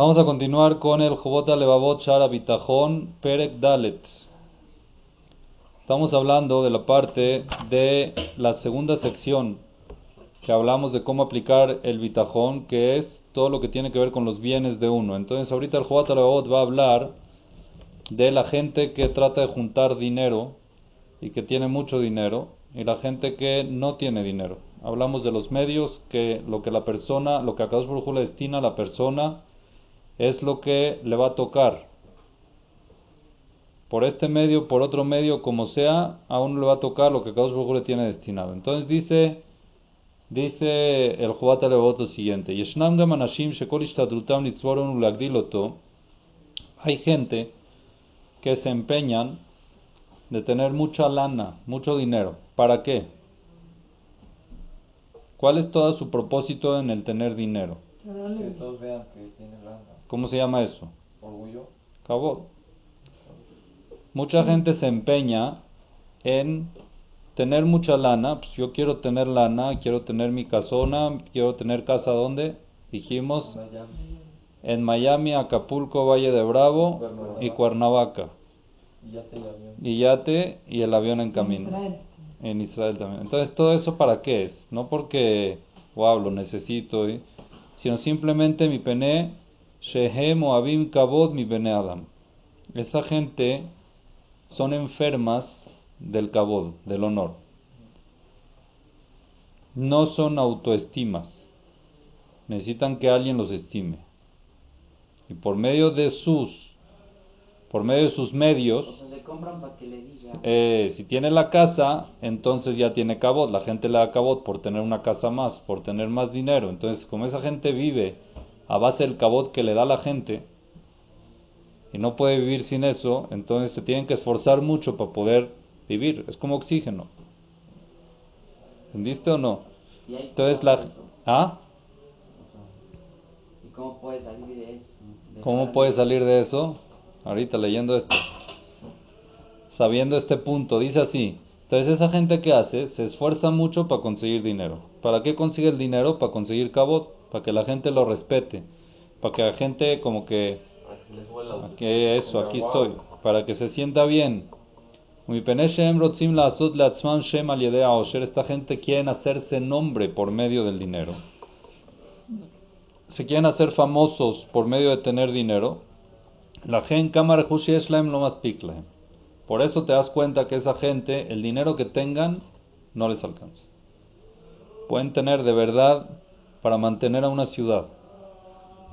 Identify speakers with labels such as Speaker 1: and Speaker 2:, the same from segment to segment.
Speaker 1: Vamos a continuar con el Jobot Levavot Shara Bitajón Perek Dalet. Estamos hablando de la parte de la segunda sección que hablamos de cómo aplicar el bitajón, que es todo lo que tiene que ver con los bienes de uno. Entonces ahorita el Jobot Levavot va a hablar de la gente que trata de juntar dinero y que tiene mucho dinero y la gente que no tiene dinero. Hablamos de los medios, que lo que la persona, lo que Akadosh Baruj destina a la persona es lo que le va a tocar. Por este medio, por otro medio, como sea, a uno le va a tocar lo que Akadosh Baruj le tiene destinado. Entonces dice, dice el Jobat Levot lo siguiente. Hay gente que se empeñan de tener mucha lana, mucho dinero. ¿Para qué? ¿Cuál es todo su propósito en el tener dinero?
Speaker 2: Que todos vean que tiene lana.
Speaker 1: ¿Cómo se llama eso?
Speaker 2: Orgullo.
Speaker 1: Cabot. Mucha gente se empeña en tener mucha lana. Pues yo quiero tener lana, quiero tener mi casona, quiero tener casa donde dijimos
Speaker 2: Miami.
Speaker 1: en Miami, Acapulco, Valle de Bravo
Speaker 2: Cuernavaca.
Speaker 1: y Cuernavaca.
Speaker 2: Y avión.
Speaker 1: Yate y el avión en camino.
Speaker 3: Israel.
Speaker 1: En Israel también. Entonces, ¿todo eso para qué es? No porque, wow, lo necesito, ¿eh? Sino simplemente mi pene, Shehem o Abim mi pene Adam. Esa gente son enfermas del Kabod, del honor. No son autoestimas. Necesitan que alguien los estime. Y por medio de sus, por medio de sus medios,
Speaker 3: O sea, se compran para que le diga.
Speaker 1: eh, si tiene la casa, entonces ya tiene cabot. La gente le da cabot por tener una casa más, por tener más dinero. Entonces, como esa gente vive a base del cabot que le da la gente y no puede vivir sin eso, entonces se tienen que esforzar mucho para poder vivir. Es como oxígeno. ¿Entendiste o no?
Speaker 3: Y
Speaker 1: Entonces la... ¿Ah?
Speaker 3: ¿Y cómo puede salir de eso?
Speaker 1: ¿Cómo puede salir de eso? Ahorita leyendo esto. Sabiendo este punto, dice así. Entonces esa gente que hace se esfuerza mucho para conseguir dinero. ¿Para qué consigue el dinero? Para conseguir cabot, para que la gente lo respete, para que la gente como que,
Speaker 2: que
Speaker 1: eso, aquí estoy, para que se sienta bien. Ha'osher. Esta gente quieren hacerse nombre por medio del dinero. Se quieren hacer famosos por medio de tener dinero. La gente cámara lo más. Por eso te das cuenta que esa gente, el dinero que tengan, no les alcanza. Pueden tener de verdad para mantener a una ciudad.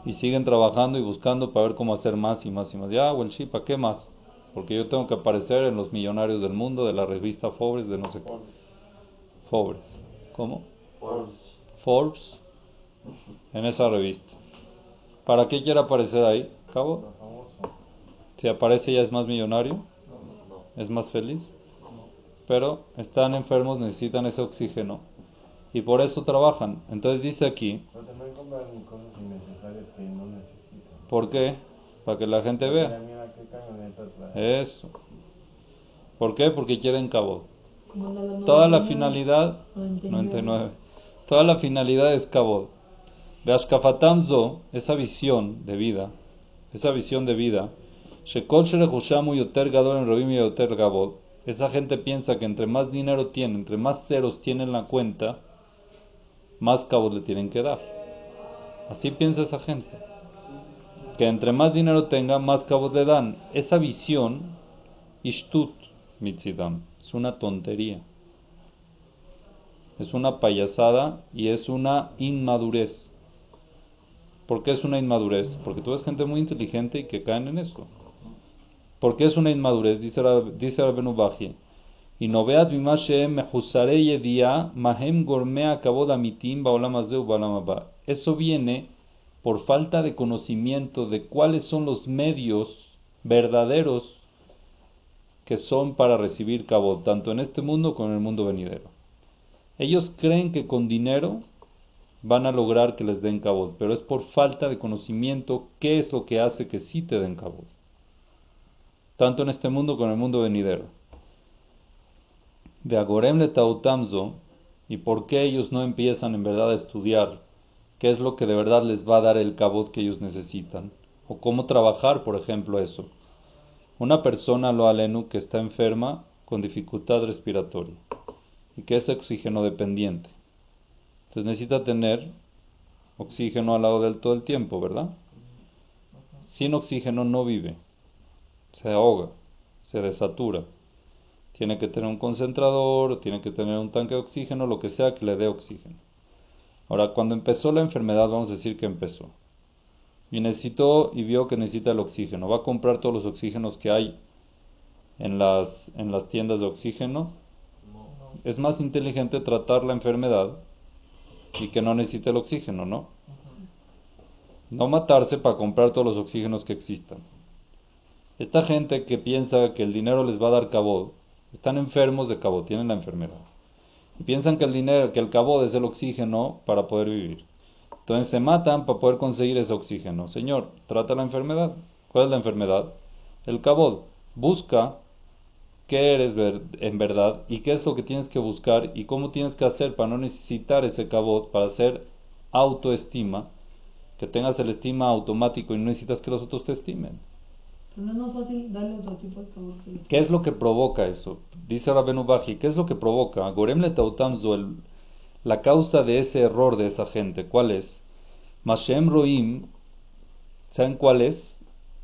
Speaker 1: Y siguen trabajando y buscando para ver cómo hacer más y más y más. Ya, well, sí, ¿para qué más? Porque yo tengo que aparecer en los millonarios del mundo, de la revista Forbes, de no sé qué. Forbes. ¿Cómo?
Speaker 2: Por-
Speaker 1: Forbes. En esa revista. ¿Para qué quiere aparecer ahí? Cabo. Si aparece ya es más millonario,
Speaker 2: No, no.
Speaker 1: es más feliz. Pero están enfermos, necesitan ese oxígeno. Y por eso trabajan. Entonces dice aquí. ¿por qué? Para que la gente vea. Eso. ¿Por qué? Porque quieren cabo. Toda la
Speaker 3: 99,
Speaker 1: finalidad
Speaker 3: 99.
Speaker 1: 99. Toda la finalidad es Kabod. Beashkafatamzo, esa visión de vida, esa visión de vida, Esa gente piensa que entre más dinero tiene, entre más ceros tiene en la cuenta, más Kabod le tienen que dar. Así piensa esa gente. Que entre más dinero tenga, más Kabod le dan. Esa visión, Ishtut Mitzidam, es una tontería es una payasada y es una inmadurez. ¿Por qué es una inmadurez? Porque tú ves gente muy inteligente y que caen en eso. ¿Por qué es una inmadurez? Dice dice Rabenu Bajie. Y no veas mehusare yedia mahem gormea kabod amitim baolam hazeu baolam haba. Eso viene por falta de conocimiento de cuáles son los medios verdaderos que son para recibir kabod, tanto en este mundo como en el mundo venidero. Ellos creen que con dinero van a lograr que les den cabot, pero es por falta de conocimiento qué es lo que hace que sí te den cabot. Tanto en este mundo como en el mundo venidero. De Agorem le Tautamzo, y por qué ellos no empiezan en verdad a estudiar qué es lo que de verdad les va a dar el cabot que ellos necesitan, o cómo trabajar, por ejemplo, eso. Una persona, lo alenu, que está enferma con dificultad respiratoria y que es oxígeno dependiente. Entonces necesita tener oxígeno al lado del todo el tiempo, ¿verdad? Sin oxígeno no vive, se ahoga, se desatura. Tiene que tener un concentrador, tiene que tener un tanque de oxígeno, lo que sea que le dé oxígeno. Ahora, cuando empezó la enfermedad, vamos a decir que empezó. Y necesitó y vio que necesita el oxígeno. Va a comprar todos los oxígenos que hay en las, en las tiendas de oxígeno. Es más inteligente tratar la enfermedad y que no necesite el oxígeno, ¿no? No matarse para comprar todos los oxígenos que existan. Esta gente que piensa que el dinero les va a dar cabot, están enfermos de cabot, tienen la enfermedad. Y piensan que el dinero, que el cabot es el oxígeno para poder vivir. Entonces se matan para poder conseguir ese oxígeno. Señor, trata la enfermedad. ¿Cuál es la enfermedad? El cabot. Busca qué eres en verdad y qué es lo que tienes que buscar y cómo tienes que hacer para no necesitar ese cabot, para hacer autoestima, que tengas el estima automático y no necesitas que los otros te estimen.
Speaker 3: No es más fácil darle otro tipo de
Speaker 1: ¿Qué es lo que provoca eso? Dice Rabenu Baji, ¿qué es lo que provoca? Gorem le el- la causa de ese error de esa gente, ¿cuál es? Mashem Roim, ¿saben cuál es?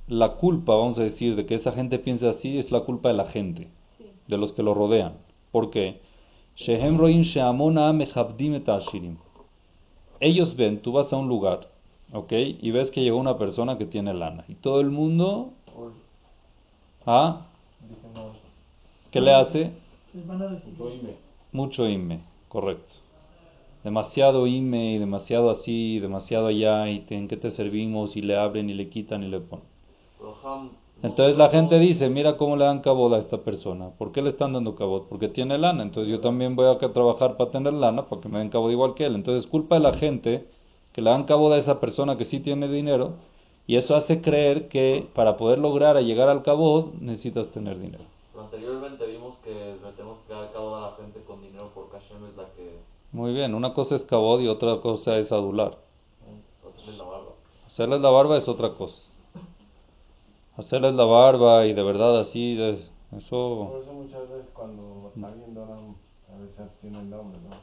Speaker 1: La culpa, vamos a decir, de que esa gente piense así es la culpa de la gente, de los que lo rodean. ¿Por qué? Shehem Roim Sheamona. Ellos ven, tú vas a un lugar, ¿ok? Y ves que llegó una persona que tiene lana. Y todo el mundo,
Speaker 2: Hoy
Speaker 1: ¿ah? ¿Qué le hace? Mucho IME, correcto. Demasiado IME y demasiado así, demasiado allá, y te- en qué te servimos, y le abren y le quitan y le ponen. Entonces la gente dice, mira cómo le dan cabot a esta persona. ¿Por qué le están dando cabot? Porque tiene lana. Entonces yo también voy a que trabajar para tener lana, para que me den cabot igual que él. Entonces es culpa de la gente que le dan cabot a esa persona que sí tiene dinero, y eso hace creer que para poder lograr a llegar al cabot necesitas tener dinero.
Speaker 2: Pero anteriormente vimos que le tenemos que dar cabo a la gente con dinero porque Hashem es la que
Speaker 1: Muy bien, una cosa es cabot y otra cosa es adular.
Speaker 2: eh, hace la barba.
Speaker 1: Hacerles la barba es otra cosa. Hacerles la barba y de verdad así, de- eso
Speaker 4: Por eso muchas veces cuando alguien dona, a veces abstiene el nombre, ¿no?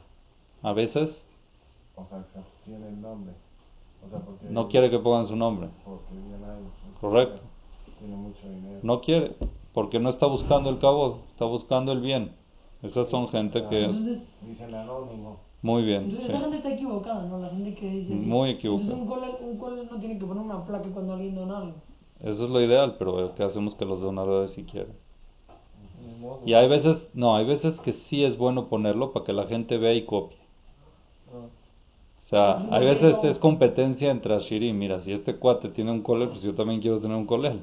Speaker 1: a veces
Speaker 4: O sea, se abstiene el nombre. O sea, porque...
Speaker 1: no quiere que pongan su nombre.
Speaker 4: Porque viene ahí.
Speaker 1: Correcto.
Speaker 4: Tiene mucho dinero.
Speaker 1: No quiere, porque no está buscando el cabo, está buscando el bien. Esas son gente que es
Speaker 3: Entonces,
Speaker 4: Dicen anónimo.
Speaker 1: muy bien.
Speaker 3: entonces
Speaker 1: sí.
Speaker 3: esa gente está equivocada, ¿no? La gente que dice...
Speaker 1: Muy equivocada.
Speaker 3: Entonces un cole, no tiene que poner una placa cuando alguien dona algo.
Speaker 1: Eso es lo ideal, pero ¿qué hacemos que los donadores si quieren? Y hay veces, no, hay veces que sí es bueno ponerlo para que la gente vea y copie. O sea, hay veces es competencia entre Ashirim. Mira, si este cuate tiene un colel, pues yo también quiero tener un colel.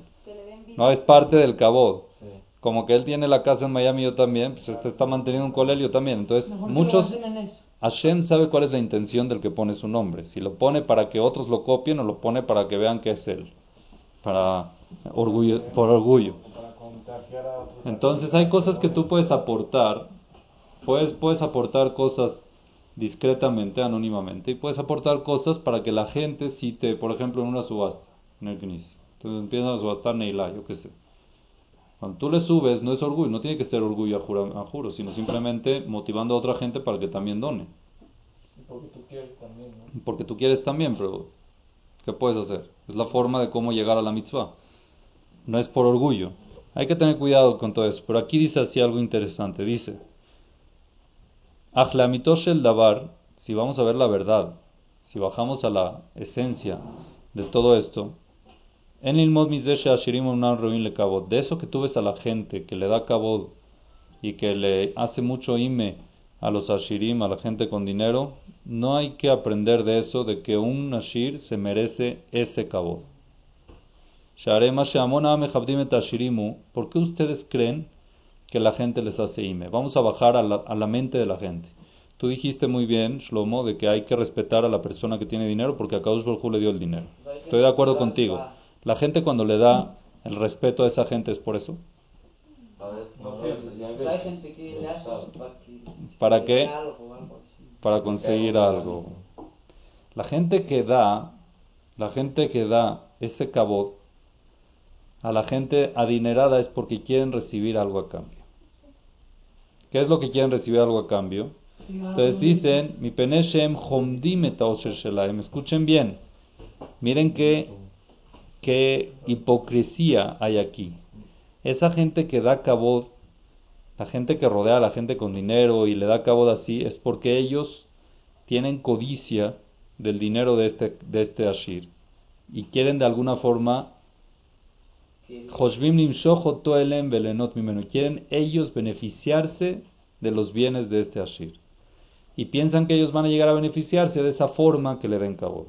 Speaker 1: No, es parte del cabot.
Speaker 2: sí.
Speaker 1: Como que él tiene la casa en Miami, yo también, pues este está manteniendo un colel, yo también. Entonces, muchos. Hashem sabe cuál es la intención del que pone su nombre. Si lo pone para que otros lo copien o lo pone para que vean que es él. Para orgullo, por orgullo. Entonces hay cosas que tú puedes aportar, puedes, puedes aportar cosas discretamente, anónimamente, y puedes aportar cosas para que la gente si te, por ejemplo, en una subasta, en el Knis. Entonces empiezan a subastar Neila, yo qué sé. Cuando tú le subes, no es orgullo, no tiene que ser orgullo a juro, a juro, sino simplemente motivando a otra gente para que también done.
Speaker 2: Porque tú quieres también, ¿no?
Speaker 1: Porque tú quieres también, pero ¿qué puedes hacer? Es la forma de cómo llegar a la mitzvah. No es por orgullo. Hay que tener cuidado con todo eso. Pero aquí dice así algo interesante. Dice, Ajlamitosh el Dabar, si vamos a ver la verdad, si bajamos a la esencia de todo esto, en le de eso que tú ves a la gente que le da Kabod y que le hace mucho ime a los Ashirim, a la gente con dinero, no hay que aprender de eso, de que un Ashir se merece ese Ashirimu, ¿por qué ustedes creen que la gente les hace ime? Vamos a bajar a la, a la mente de la gente. Tú dijiste muy bien, Shlomo, de que hay que respetar a la persona que tiene dinero porque a Kaush Hu le dio el dinero. Estoy de acuerdo contigo. La gente cuando le da el respeto a esa gente es por eso.
Speaker 3: Para que...
Speaker 1: ¿Para
Speaker 3: que
Speaker 1: qué? Para conseguir algo. La gente que da, la gente que da ese cabot a la gente adinerada es porque quieren recibir algo a cambio. ¿Qué es lo que quieren recibir algo a cambio? Entonces dicen, mi peneshem homdim. Escuchen bien. Miren qué, qué hipocresía hay aquí. Esa gente que da cabod, la gente que rodea a la gente con dinero y le da cabod así, es porque ellos tienen codicia del dinero de este, de este Ashir y quieren de alguna forma Quieren ellos beneficiarse de los bienes de este Ashir. Y piensan que ellos van a llegar a beneficiarse de esa forma que le den cabo.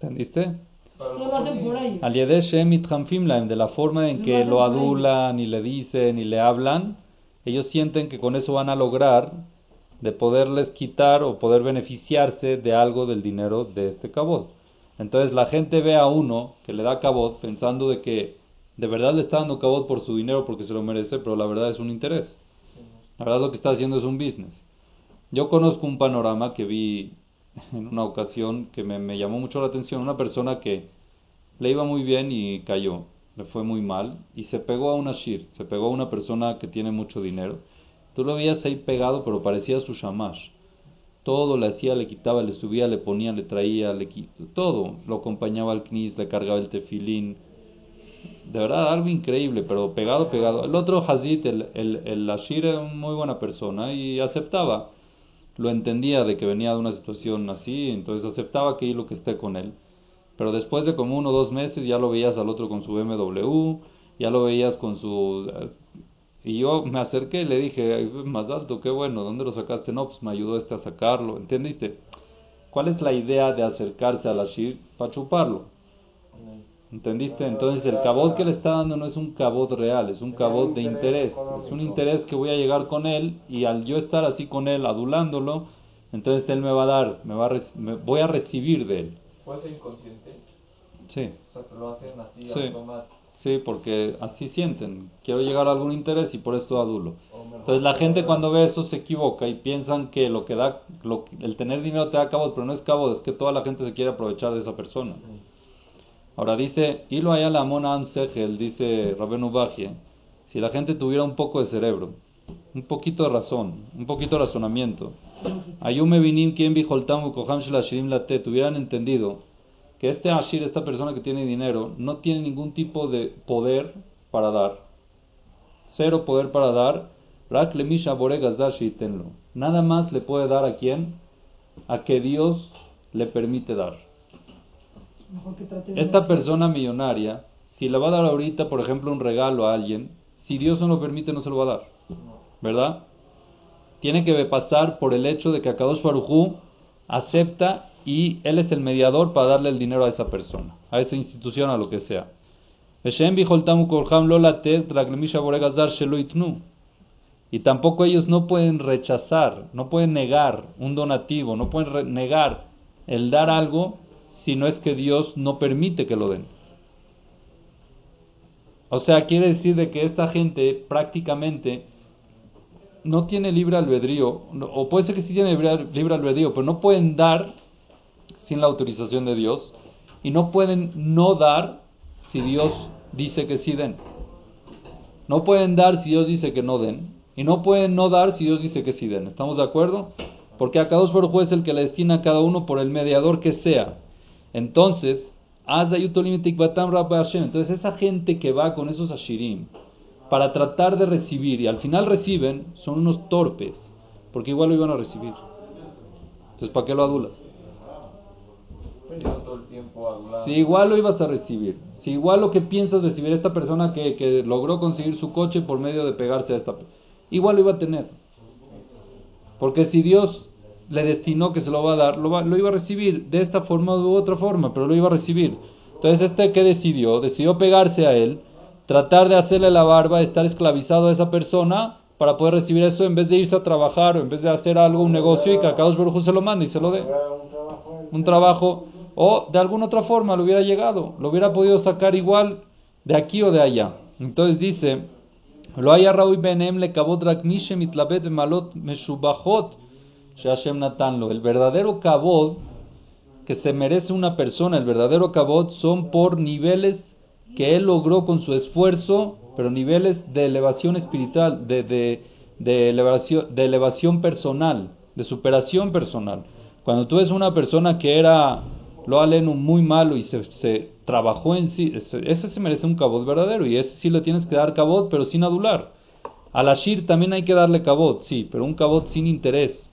Speaker 1: ¿Entendiste? Al de la forma en que lo adulan y le dicen y le hablan, ellos sienten que con eso van a lograr de poderles quitar o poder beneficiarse de algo del dinero de este cabot. Entonces la gente ve a uno que le da cabot pensando de que de verdad le está dando cabot por su dinero porque se lo merece, pero la verdad es un interés. La verdad lo que está haciendo es un business. Yo conozco un panorama que vi en una ocasión que me, me llamó mucho la atención. Una persona que le iba muy bien y cayó, le fue muy mal y se pegó a una shir, se pegó a una persona que tiene mucho dinero. Tú lo veías ahí pegado, pero parecía su shamash. Todo le hacía, le quitaba, le subía, le ponía, le traía, le quitaba, todo. Lo acompañaba al knis, le cargaba el tefilín. De verdad, algo increíble, pero pegado, pegado. El otro Hazid, el, el, el Ashir, era muy buena persona y aceptaba. Lo entendía de que venía de una situación así, entonces aceptaba que lo que esté con él. Pero después de como uno o dos meses ya lo veías al otro con su BMW, ya lo veías con su... Y yo me acerqué y le dije, más alto, qué bueno, ¿dónde lo sacaste? No, pues me ayudó este a sacarlo, ¿entendiste? ¿Cuál es la idea de acercarse al Ashir? Para chuparlo. ¿Entendiste? Entonces el cabot que le está dando no es un cabot real, es un cabot de interés. Es un interés que voy a llegar con él y al yo estar así con él, adulándolo, entonces él me va a dar, me va a me- voy a recibir de él.
Speaker 2: ¿Puede ser inconsciente?
Speaker 1: Sí,
Speaker 2: O sea, lo hacen así
Speaker 1: Sí.
Speaker 2: automático.
Speaker 1: Sí, porque así sienten. Quiero llegar a algún interés y por esto adulo. Entonces la gente cuando ve eso se equivoca y piensan que lo que da, lo, el tener dinero te da cabot, pero no es cabot, es que toda la gente se quiere aprovechar de esa persona. Ahora dice, Hilo allá la mona am sechel", dice Rabenu Bajie, si la gente tuviera un poco de cerebro, un poquito de razón, un poquito de razonamiento, Ayume vinim quien bijoltamu koham shel ashirim late, tuvieran entendido que este ashir, esta persona que tiene dinero, no tiene ningún tipo de poder para dar. Cero poder para dar. Nada más le puede dar a quién? A que Dios le permite dar. Esta persona millonaria, si le va a dar ahorita, por ejemplo, un regalo a alguien, si Dios no lo permite, no se lo va a dar. ¿Verdad? Tiene que pasar por el hecho de que Akadosh Barujú acepta y él es el mediador para darle el dinero a esa persona, a esa institución, a lo que sea. Y tampoco ellos no pueden rechazar, no pueden negar un donativo, no pueden negar el dar algo si no es que Dios no permite que lo den. O sea, quiere decir de que esta gente prácticamente no tiene libre albedrío, o puede ser que sí tiene libre albedrío, pero no pueden dar sin la autorización de Dios y no pueden no dar si Dios dice que sí den. No pueden dar si Dios dice que no den y no pueden no dar si Dios dice que sí den. ¿Estamos de acuerdo? Porque a cada dos es el que le destina a cada uno por el mediador que sea. Entonces. Entonces, esa gente que va con esos ashirim para tratar de recibir y al final reciben, son unos torpes, porque igual lo iban a recibir. Entonces, ¿para qué lo adulas? Si igual lo ibas a recibir, si igual lo que piensas recibir esta persona que, que logró conseguir su coche por medio de pegarse a esta, igual lo iba a tener. Porque si Dios le destinó que se lo va a dar, lo, va- lo iba a recibir de esta forma u otra forma, pero lo iba a recibir. Entonces, este que decidió, decidió pegarse a él, tratar de hacerle la barba, estar esclavizado a esa persona para poder recibir eso en vez de irse a trabajar o en vez de hacer algo, un negocio y que a Kadosh Baruj se lo mande y se lo dé
Speaker 4: un trabajo
Speaker 1: o de alguna otra forma lo hubiera llegado, lo hubiera podido sacar igual de aquí o de allá. Entonces dice, lo haya Raúl Benem le kabot rak mishe mitlabet malot Shashem Natanlo. El verdadero kabod que se merece una persona, el verdadero kabod, son por niveles que él logró con su esfuerzo, pero niveles de elevación espiritual, de, de, de, elevación, de elevación personal, de superación personal. Cuando tú ves una persona que era lo aleno muy malo y se, se trabajó en sí, ese, se merece un cabot verdadero y ese sí le tienes que dar cabot, pero sin adular. Al Ashir también hay que darle cabot, sí, pero un cabot sin interés.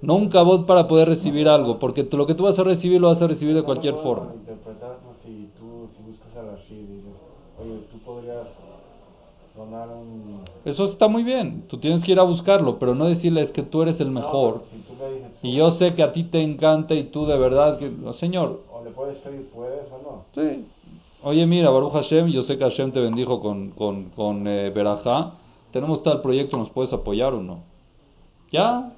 Speaker 1: No un cabot para poder recibir algo, porque lo que tú vas a recibir lo vas a recibir de cualquier
Speaker 4: ¿Cómo
Speaker 1: forma.
Speaker 4: interpretar si tú si buscas a Rashid y dices, oye, tú podrías un...
Speaker 1: Eso está muy bien, tú tienes que ir a buscarlo, pero no decirles que tú eres el mejor.
Speaker 4: No, pero si tú le dices,
Speaker 1: Y yo sé que a ti te encanta y tú de verdad que... no, Señor,
Speaker 4: o le puedes pedir, ¿puedes o no?
Speaker 1: sí. Oye, mira, Baruch Hashem, yo sé que Hashem te bendijo con, con, con eh, Berajá. Tenemos tal proyecto, ¿nos puedes apoyar o no? ¿Ya?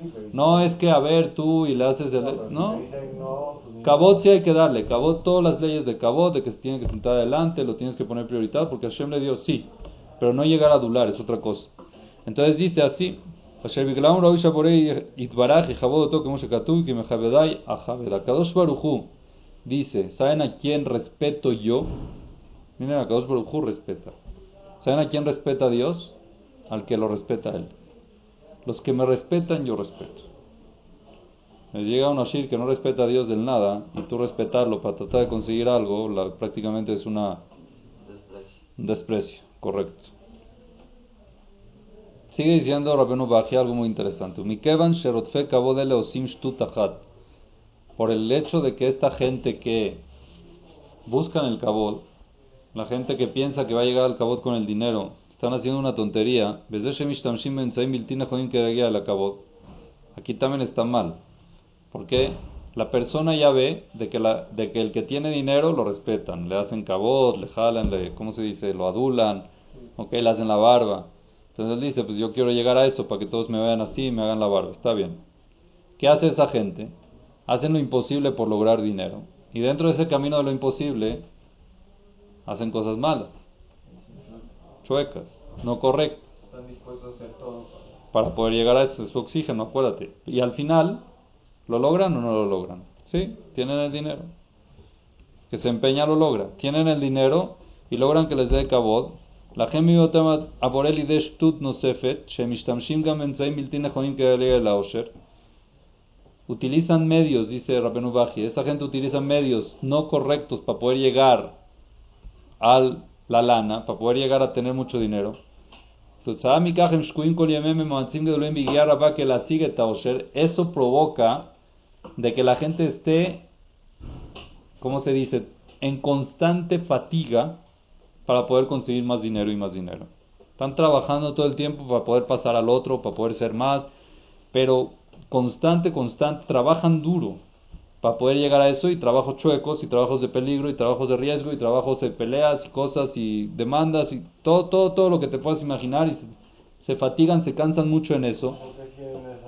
Speaker 4: Sí, pero si-
Speaker 1: No es que a ver tú y le haces el... ¿No?
Speaker 4: te dicen no, pues
Speaker 1: Cabot sí hay que darle, Cabot todas las leyes de Cabot, de que se tiene que sentar adelante, lo tienes que poner prioridad, porque Hashem le dio sí, pero no llegar a adular, es otra cosa. Entonces dice así, "Asher biglaun raoy shaborei itbaraj y jabod oto como shekatuv ki mechabedai ajabed". Akadosh Baruj Hu dice, ¿saben a quién respeto yo? Miren, Akadosh Baruj Hu respeta. ¿Saben a quién respeta a Dios? Al que lo respeta a él. Los que me respetan, yo respeto. Me llega un Ashir que no respeta a Dios del nada y tú respetarlo para tratar de conseguir algo, la- prácticamente es una, un desprecio, correcto. Sigue diciendo Rabenu Baji algo muy interesante. Mikevan sherotfe kabodele osim shtut achat. Por el hecho de que esta gente que buscan el kabod, la gente que piensa que va a llegar al kabod con el dinero, están haciendo una tontería. Aquí también está mal. Porque la persona ya ve de que, la, de que el que tiene dinero lo respetan, le hacen cabot, le jalan, le, ¿cómo se dice? Lo adulan, ok, le hacen la barba. Entonces él dice, pues yo quiero llegar a eso para que todos me vean así y me hagan la barba. Está bien. ¿Qué hace esa gente? Hacen lo imposible por lograr dinero. Y dentro de ese camino de lo imposible, hacen cosas malas, chuecas, no correctas
Speaker 4: Están dispuestos a hacer todo.
Speaker 1: para poder llegar a eso, es su oxígeno, acuérdate. Y al final, ¿Lo logran o no lo logran? Sí, tienen el dinero. Que se empeña lo logra. Tienen el dinero y logran que les dé cabod. La gemi botama. Utilizan medios, dice Rabenu Baji. Esa gente utiliza medios no correctos para poder llegar a la lana, para poder llegar a tener mucho dinero. Eso provoca de que la gente esté, ¿cómo se dice?, en constante fatiga para poder conseguir más dinero y más dinero. Están trabajando todo el tiempo para poder pasar al otro, para poder ser más, pero constante, constante, trabajan duro para poder llegar a eso y trabajos chuecos y trabajos de peligro y trabajos de riesgo y trabajos de peleas y cosas y demandas y todo, todo, todo lo que te puedas imaginar y se, se fatigan, se cansan mucho en eso
Speaker 4: ¿Por qué quieren eso?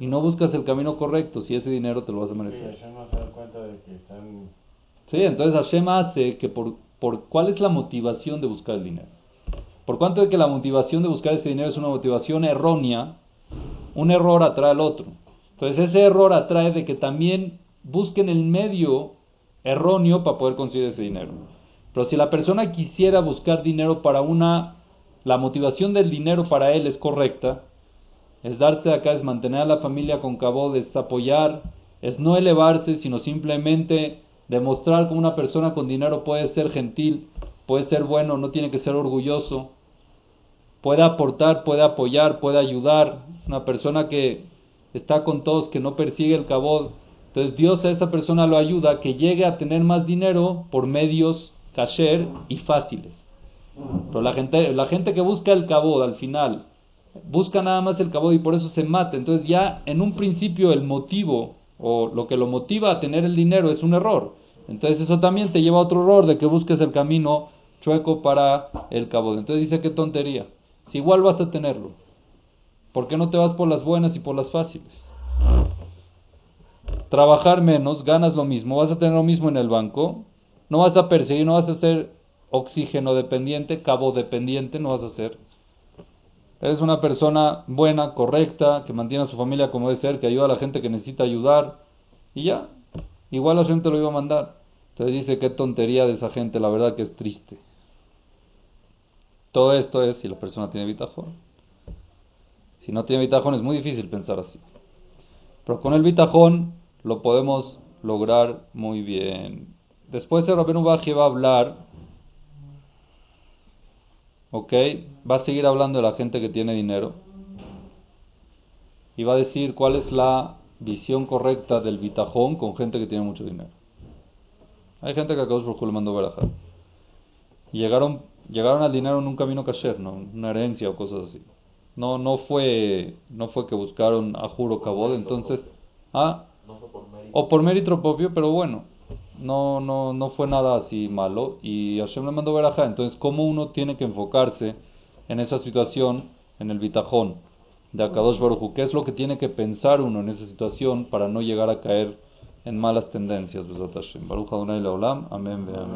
Speaker 1: y no buscas el camino correcto si ese dinero te lo vas a
Speaker 4: Sí,
Speaker 1: merecer?
Speaker 4: Hashem se da cuenta de que están...
Speaker 1: Sí, entonces Hashem hace que por, por cuál es la motivación de buscar el dinero. Por cuanto de que la motivación de buscar ese dinero es una motivación errónea, un error atrae al otro. Entonces ese error atrae de que también busquen el medio erróneo para poder conseguir ese dinero. Pero si la persona quisiera buscar dinero para una, la motivación del dinero para él es correcta, es darse acá, es mantener a la familia con cabo, es apoyar, es no elevarse, sino simplemente demostrar que una persona con dinero puede ser gentil, puede ser bueno, no tiene que ser orgulloso, puede aportar, puede apoyar, puede ayudar, una persona que está con todos, que no persigue el cabod. Entonces Dios a esa persona lo ayuda que llegue a tener más dinero por medios kasher y fáciles. Pero la gente, la gente que busca el cabod al final, busca nada más el cabod y por eso se mata. Entonces ya en un principio el motivo o lo que lo motiva a tener el dinero es un error. Entonces eso también te lleva a otro error de que busques el camino chueco para el cabo. Entonces dice qué tontería. Si igual vas a tenerlo, ¿por qué no te vas por las buenas y por las fáciles? Trabajar menos, ganas lo mismo, vas a tener lo mismo en el banco, no vas a perseguir, no vas a ser oxígeno dependiente, cabo dependiente, no vas a ser. Eres una persona buena, correcta, que mantiene a su familia como debe ser, que ayuda a la gente que necesita ayudar, y ya, igual la gente lo iba a mandar. Entonces dice, qué tontería de esa gente, la verdad que es triste. Todo esto es si la persona tiene bitajón. Si no tiene bitajón es muy difícil pensar así. Pero con el bitajón lo podemos lograr muy bien. Después el Rabenu Baji va a hablar, ¿ok? Va a seguir hablando de la gente que tiene dinero. Y va a decir cuál es la visión correcta del bitajón con gente que tiene mucho dinero. Hay gente que a por le mandó barajar. Y llegaron, llegaron al dinero en un camino kasher, ¿no? Una herencia o cosas así. No, no fue, no fue que buscaron a juro cabod, entonces, ah, o por mérito propio, pero bueno, no, no, no fue nada así malo y Hashem le mandó verajá. Entonces, ¿cómo uno tiene que enfocarse en esa situación, en el bitajón de Akadosh Baruj ¿Qué es lo que tiene que pensar uno en esa situación para no llegar a caer en malas tendencias? Baruch Adonai Leolam. Amén.